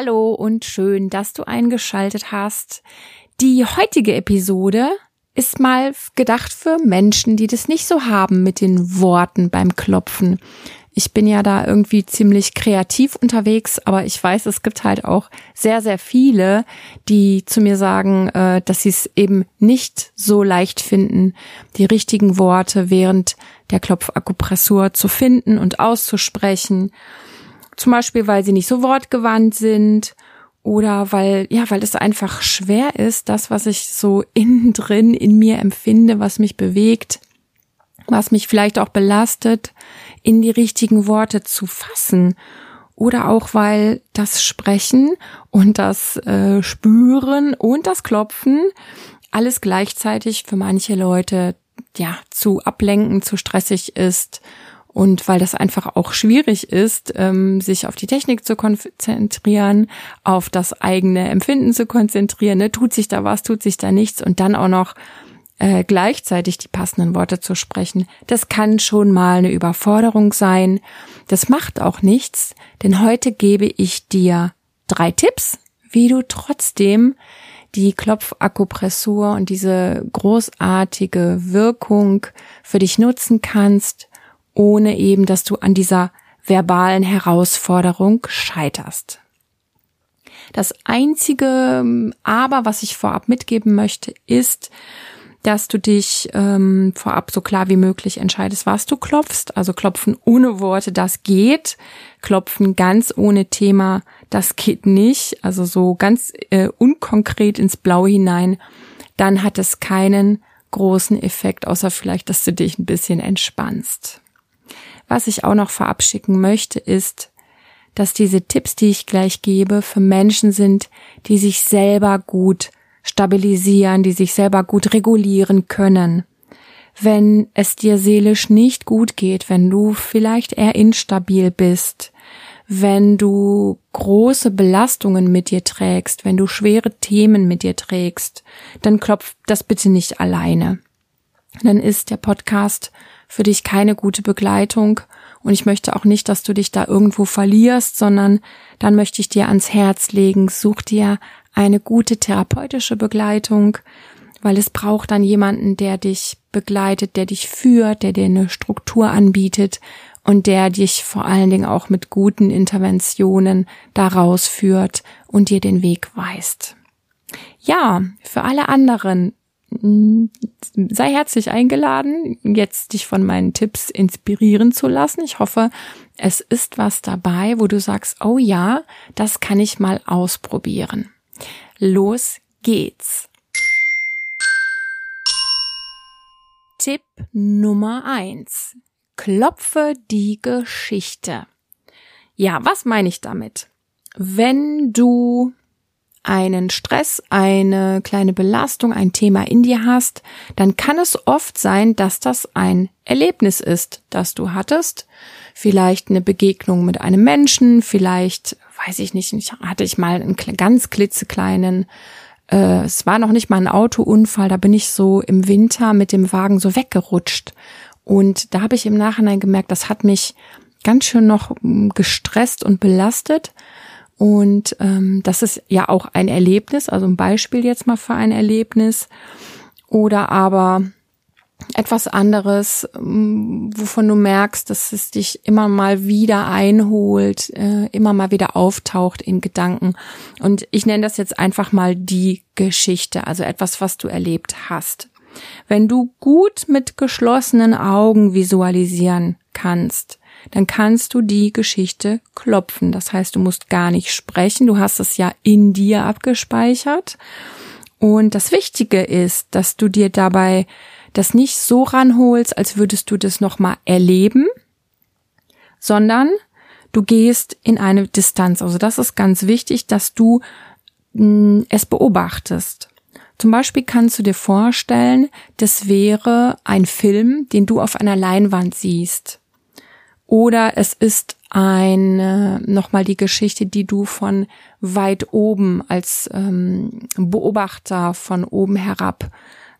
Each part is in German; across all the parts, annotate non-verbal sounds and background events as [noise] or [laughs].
Hallo und schön, dass du eingeschaltet hast. Die heutige Episode ist mal gedacht für Menschen, die das nicht so haben mit den Worten beim Klopfen. Ich bin ja da irgendwie ziemlich kreativ unterwegs, aber ich weiß, es gibt halt auch sehr, sehr viele, die zu mir sagen, äh, dass sie es eben nicht so leicht finden, die richtigen Worte während der Klopfakupressur zu finden und auszusprechen. Zum Beispiel, weil sie nicht so wortgewandt sind oder weil, ja, weil es einfach schwer ist, das, was ich so innen [laughs] drin in mir empfinde, was mich bewegt, was mich vielleicht auch belastet, in die richtigen Worte zu fassen. Oder auch weil das Sprechen und das äh, Spüren und das Klopfen alles gleichzeitig für manche Leute ja zu ablenken, zu stressig ist und weil das einfach auch schwierig ist, ähm, sich auf die Technik zu konzentrieren, auf das eigene Empfinden zu konzentrieren, ne? tut sich da was, tut sich da nichts und dann auch noch äh, gleichzeitig die passenden Worte zu sprechen, das kann schon mal eine Überforderung sein. Das macht auch nichts, denn heute gebe ich dir drei Tipps, wie du trotzdem die Klopfakupressur und diese großartige Wirkung für dich nutzen kannst, ohne eben, dass du an dieser verbalen Herausforderung scheiterst. Das einzige Aber, was ich vorab mitgeben möchte, ist, dass du dich ähm, vorab so klar wie möglich entscheidest, was du klopfst. Also klopfen ohne Worte, das geht. Klopfen ganz ohne Thema, das geht nicht. Also so ganz äh, unkonkret ins Blaue hinein. Dann hat es keinen großen Effekt, außer vielleicht, dass du dich ein bisschen entspannst. Was ich auch noch verabschicken möchte, ist, dass diese Tipps, die ich gleich gebe, für Menschen sind, die sich selber gut stabilisieren, die sich selber gut regulieren können. Wenn es dir seelisch nicht gut geht, wenn du vielleicht eher instabil bist, wenn du große Belastungen mit dir trägst, wenn du schwere Themen mit dir trägst, dann klopf das bitte nicht alleine. Dann ist der Podcast für dich keine gute Begleitung und ich möchte auch nicht, dass du dich da irgendwo verlierst, sondern dann möchte ich dir ans Herz legen, such dir eine gute therapeutische Begleitung, weil es braucht dann jemanden, der dich begleitet, der dich führt, der dir eine Struktur anbietet und der dich vor allen Dingen auch mit guten Interventionen daraus führt und dir den Weg weist. Ja, für alle anderen sei herzlich eingeladen, jetzt dich von meinen Tipps inspirieren zu lassen. Ich hoffe, es ist was dabei, wo du sagst, oh ja, das kann ich mal ausprobieren. Los geht's. Tipp Nummer eins: Klopfe die Geschichte. Ja, was meine ich damit? Wenn du einen Stress, eine kleine Belastung, ein Thema in dir hast, dann kann es oft sein, dass das ein Erlebnis ist, das du hattest. Vielleicht eine Begegnung mit einem Menschen, vielleicht weiß ich nicht, hatte ich mal einen ganz klitzekleinen, äh, es war noch nicht mal ein Autounfall, da bin ich so im Winter mit dem Wagen so weggerutscht. Und da habe ich im Nachhinein gemerkt, das hat mich ganz schön noch hm, gestresst und belastet. Und ähm, das ist ja auch ein Erlebnis, also ein Beispiel jetzt mal für ein Erlebnis. Oder aber etwas anderes, ähm, wovon du merkst, dass es dich immer mal wieder einholt, äh, immer mal wieder auftaucht in Gedanken. Und ich nenne das jetzt einfach mal die Geschichte, also etwas, was du erlebt hast. Wenn du gut mit geschlossenen Augen visualisieren kannst, dann kannst du die Geschichte klopfen. Das heißt, du musst gar nicht sprechen, du hast es ja in dir abgespeichert. Und das Wichtige ist, dass du dir dabei das nicht so ranholst, als würdest du das nochmal erleben, sondern du gehst in eine Distanz. Also das ist ganz wichtig, dass du mh, hm, es beobachtest. Zum Beispiel kannst du dir vorstellen, das wäre ein Film, den du auf einer Leinwand siehst. Oder es ist eine, nochmal die Geschichte, die du von weit oben als ähm, Beobachter von oben herab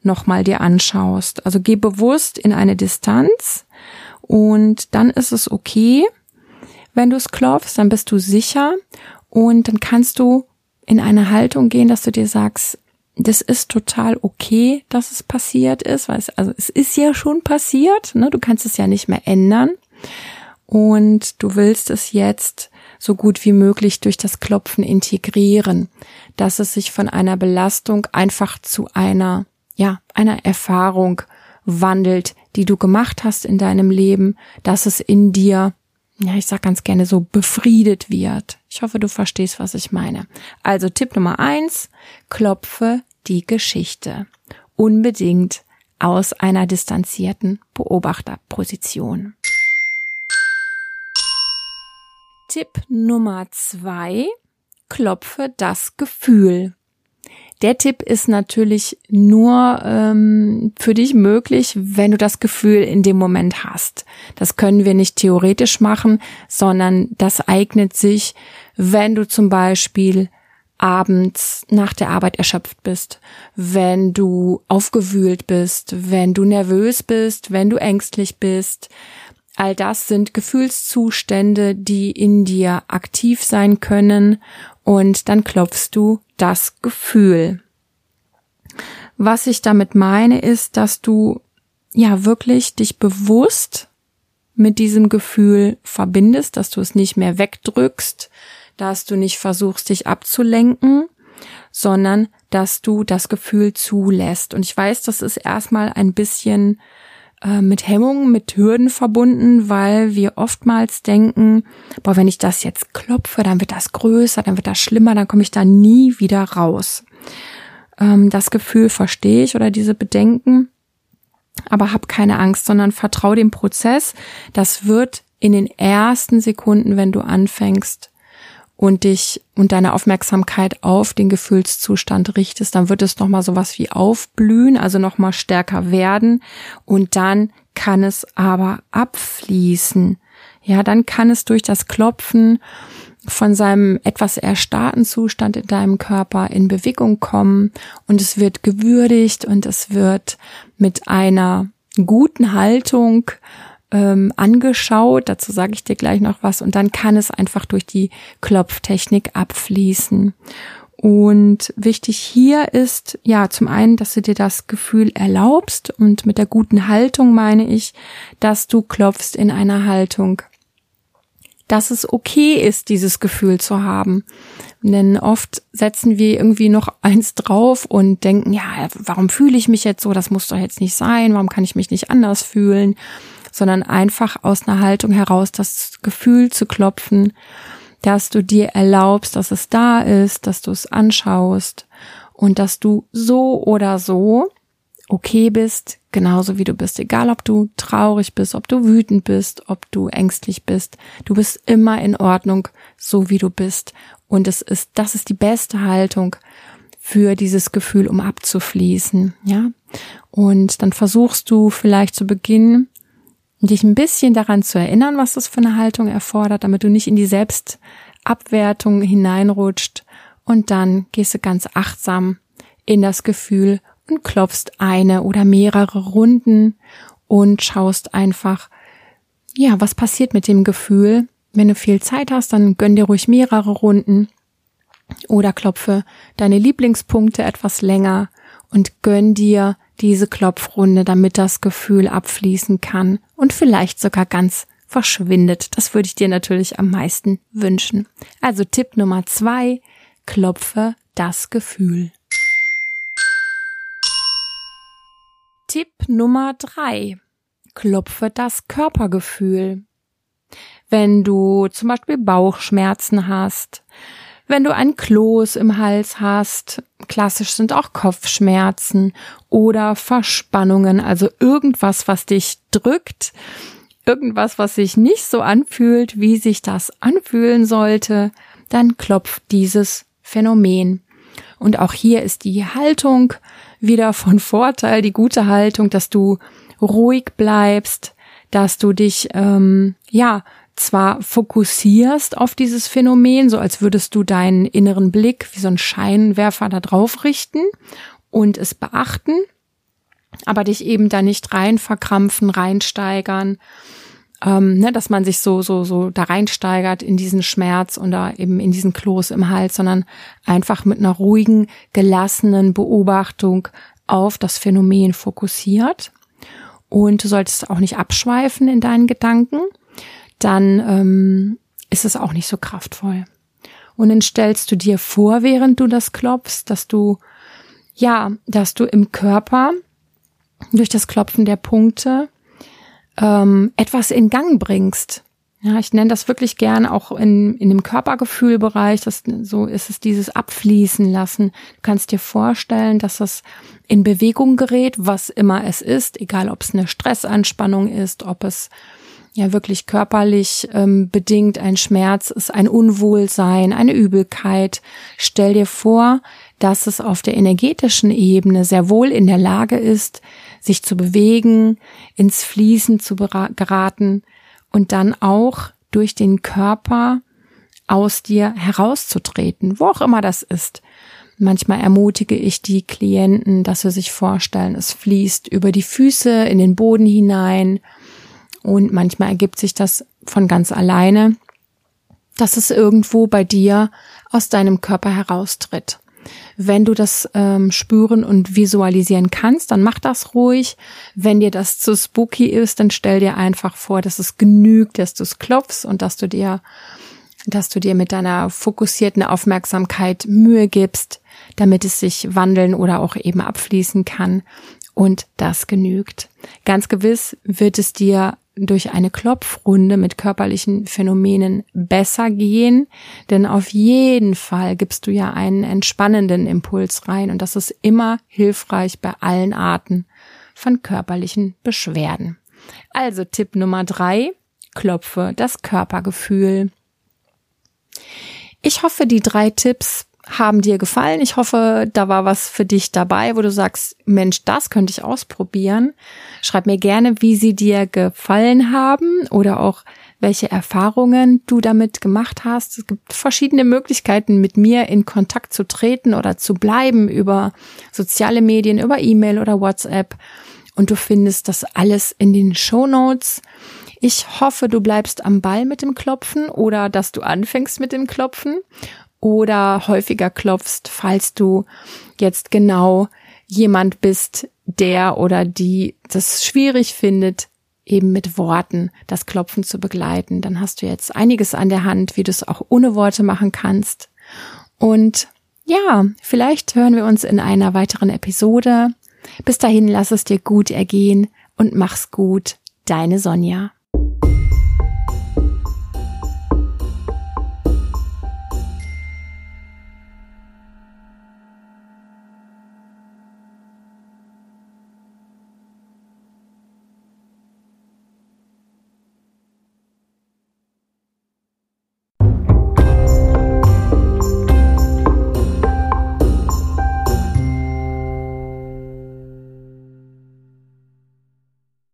nochmal dir anschaust. Also geh bewusst in eine Distanz und dann ist es okay, wenn du es klopfst, dann bist du sicher Und dann kannst du in eine Haltung gehen, dass du dir sagst, das ist total okay, dass es passiert ist, weil es, also es ist ja schon passiert, ne? du kannst es ja nicht mehr ändern. Und du willst es jetzt so gut wie möglich durch das Klopfen integrieren, dass es sich von einer Belastung einfach zu einer, ja, einer Erfahrung wandelt, die du gemacht hast in deinem Leben, dass es in dir, ja, ich sag ganz gerne so befriedet wird. Ich hoffe, du verstehst, was ich meine. Also Tipp Nummer eins, klopfe die Geschichte. Unbedingt aus einer distanzierten Beobachterposition. Tipp Nummer zwei, klopfe das Gefühl. Der Tipp ist natürlich nur ähm, für dich möglich, wenn du das Gefühl in dem Moment hast. Das können wir nicht theoretisch machen, sondern das eignet sich, wenn du zum Beispiel abends nach der Arbeit erschöpft bist, wenn du aufgewühlt bist, wenn du nervös bist, wenn du ängstlich bist. All das sind Gefühlszustände, die in dir aktiv sein können und dann klopfst du das Gefühl. Was ich damit meine, ist, dass du ja wirklich dich bewusst mit diesem Gefühl verbindest, dass du es nicht mehr wegdrückst, dass du nicht versuchst, dich abzulenken, sondern dass du das Gefühl zulässt. Und ich weiß, das ist erstmal ein bisschen äh, mit Hemmungen, mit Hürden verbunden, weil wir oftmals denken, boah, wenn ich das jetzt klopfe, dann wird das größer, dann wird das schlimmer, dann komme ich da nie wieder raus. Ähm, das Gefühl verstehe ich oder diese Bedenken, aber hab keine Angst, sondern vertrau dem Prozess. Das wird in den ersten Sekunden, wenn du anfängst, und dich und deine Aufmerksamkeit auf den Gefühlszustand richtest, dann wird es nochmal sowas wie aufblühen, also nochmal stärker werden und dann kann es aber abfließen. Ja, dann kann es durch das Klopfen von seinem etwas erstarrten Zustand in deinem Körper in Bewegung kommen und es wird gewürdigt und es wird mit einer guten Haltung ähm, angeschaut. Dazu sage ich dir gleich noch was. Und dann kann es einfach durch die Klopftechnik abfließen. Und wichtig hier ist, ja, zum einen, dass du dir das Gefühl erlaubst und mit der guten Haltung meine ich, dass du klopfst in einer Haltung, dass es okay ist, dieses Gefühl zu haben. Denn oft setzen wir irgendwie noch eins drauf und denken, ja, warum fühle ich mich jetzt so? Das muss doch jetzt nicht sein. Warum kann ich mich nicht anders fühlen? sondern einfach aus einer Haltung heraus das Gefühl zu klopfen, dass du dir erlaubst, dass es da ist, dass du es anschaust und dass du so oder so okay bist, genauso wie du bist, egal ob du traurig bist, ob du wütend bist, ob du ängstlich bist, du bist immer in Ordnung, so wie du bist. Und es ist, das ist die beste Haltung für dieses Gefühl, um abzufließen, ja. Und dann versuchst du vielleicht zu Beginn dich ein bisschen daran zu erinnern, was das für eine Haltung erfordert, damit du nicht in die Selbstabwertung hineinrutscht. Und dann gehst du ganz achtsam in das Gefühl und klopfst eine oder mehrere Runden und schaust einfach, ja, was passiert mit dem Gefühl. Wenn du viel Zeit hast, dann gönn dir ruhig mehrere Runden oder klopfe deine Lieblingspunkte etwas länger und gönn dir diese Klopfrunde, damit das Gefühl abfließen kann und vielleicht sogar ganz verschwindet. Das würde ich dir natürlich am meisten wünschen. Also Tipp Nummer zwei, klopfe das Gefühl. Tipp Nummer drei, klopfe das Körpergefühl. Wenn du zum Beispiel Bauchschmerzen hast, wenn du ein Kloß im Hals hast, klassisch sind auch Kopfschmerzen oder Verspannungen, also irgendwas, was dich drückt, irgendwas, was sich nicht so anfühlt, wie sich das anfühlen sollte, dann klopft dieses Phänomen. Und auch hier ist die Haltung wieder von Vorteil, die gute Haltung, dass du ruhig bleibst, dass du dich ähm, ja zwar fokussierst auf dieses Phänomen, so als würdest du deinen inneren Blick wie so ein Scheinwerfer da drauf richten und es beachten, aber dich eben da nicht rein verkrampfen, reinsteigern, ähm, ne, dass man sich so, so, so da reinsteigert in diesen Schmerz oder eben in diesen Kloß im Hals, sondern einfach mit einer ruhigen, gelassenen Beobachtung auf das Phänomen fokussiert. Und du solltest auch nicht abschweifen in deinen Gedanken, dann ähm, ist es auch nicht so kraftvoll. Und dann stellst du dir vor, während du das klopfst, dass du, ja, dass du im Körper durch das Klopfen der Punkte ähm, etwas in Gang bringst. Ja, ich nenne das wirklich gern auch in, in dem Körpergefühlbereich. Das, so ist es dieses Abfließen lassen. Du kannst dir vorstellen, dass das in Bewegung gerät, was immer es ist, egal ob es eine Stressanspannung ist, ob es ja wirklich körperlich ähm, bedingt ein Schmerz ist, ein Unwohlsein, eine Übelkeit. Stell dir vor, dass es auf der energetischen Ebene sehr wohl in der Lage ist, sich zu bewegen, ins Fließen zu geraten und dann auch durch den Körper aus dir herauszutreten, wo auch immer das ist. Manchmal ermutige ich die Klienten, dass sie sich vorstellen, es fließt über die Füße in den Boden hinein und manchmal ergibt sich das von ganz alleine, dass es irgendwo bei dir aus deinem Körper heraustritt. Wenn du das ähm, spüren und visualisieren kannst, dann mach das ruhig. Wenn dir das zu spooky ist, dann stell dir einfach vor, dass es genügt, dass du es klopfst und dass du dir, dass du dir mit deiner fokussierten Aufmerksamkeit Mühe gibst, damit es sich wandeln oder auch eben abfließen kann. Und das genügt. Ganz gewiss wird es dir durch eine Klopfrunde mit körperlichen Phänomenen besser gehen, denn auf jeden Fall gibst du ja einen entspannenden Impuls rein und das ist immer hilfreich bei allen Arten von körperlichen Beschwerden. Also Tipp Nummer drei, klopfe das Körpergefühl. Ich hoffe, die drei Tipps haben dir gefallen. Ich hoffe, da war was für dich dabei, wo du sagst, Mensch, das könnte ich ausprobieren. Schreib mir gerne, wie sie dir gefallen haben oder auch welche Erfahrungen du damit gemacht hast. Es gibt verschiedene Möglichkeiten, mit mir in Kontakt zu treten oder zu bleiben über soziale Medien, über E-Mail oder WhatsApp. Und du findest das alles in den Show Notes. Ich hoffe, du bleibst am Ball mit dem Klopfen oder dass du anfängst mit dem Klopfen oder häufiger klopfst, falls du jetzt genau jemand bist, der oder die das schwierig findet, eben mit Worten das Klopfen zu begleiten. Dann hast du jetzt einiges an der Hand, wie du es auch ohne Worte machen kannst. Und ja, vielleicht hören wir uns in einer weiteren Episode. Bis dahin lass es dir gut ergehen und mach's gut. Deine Sonja.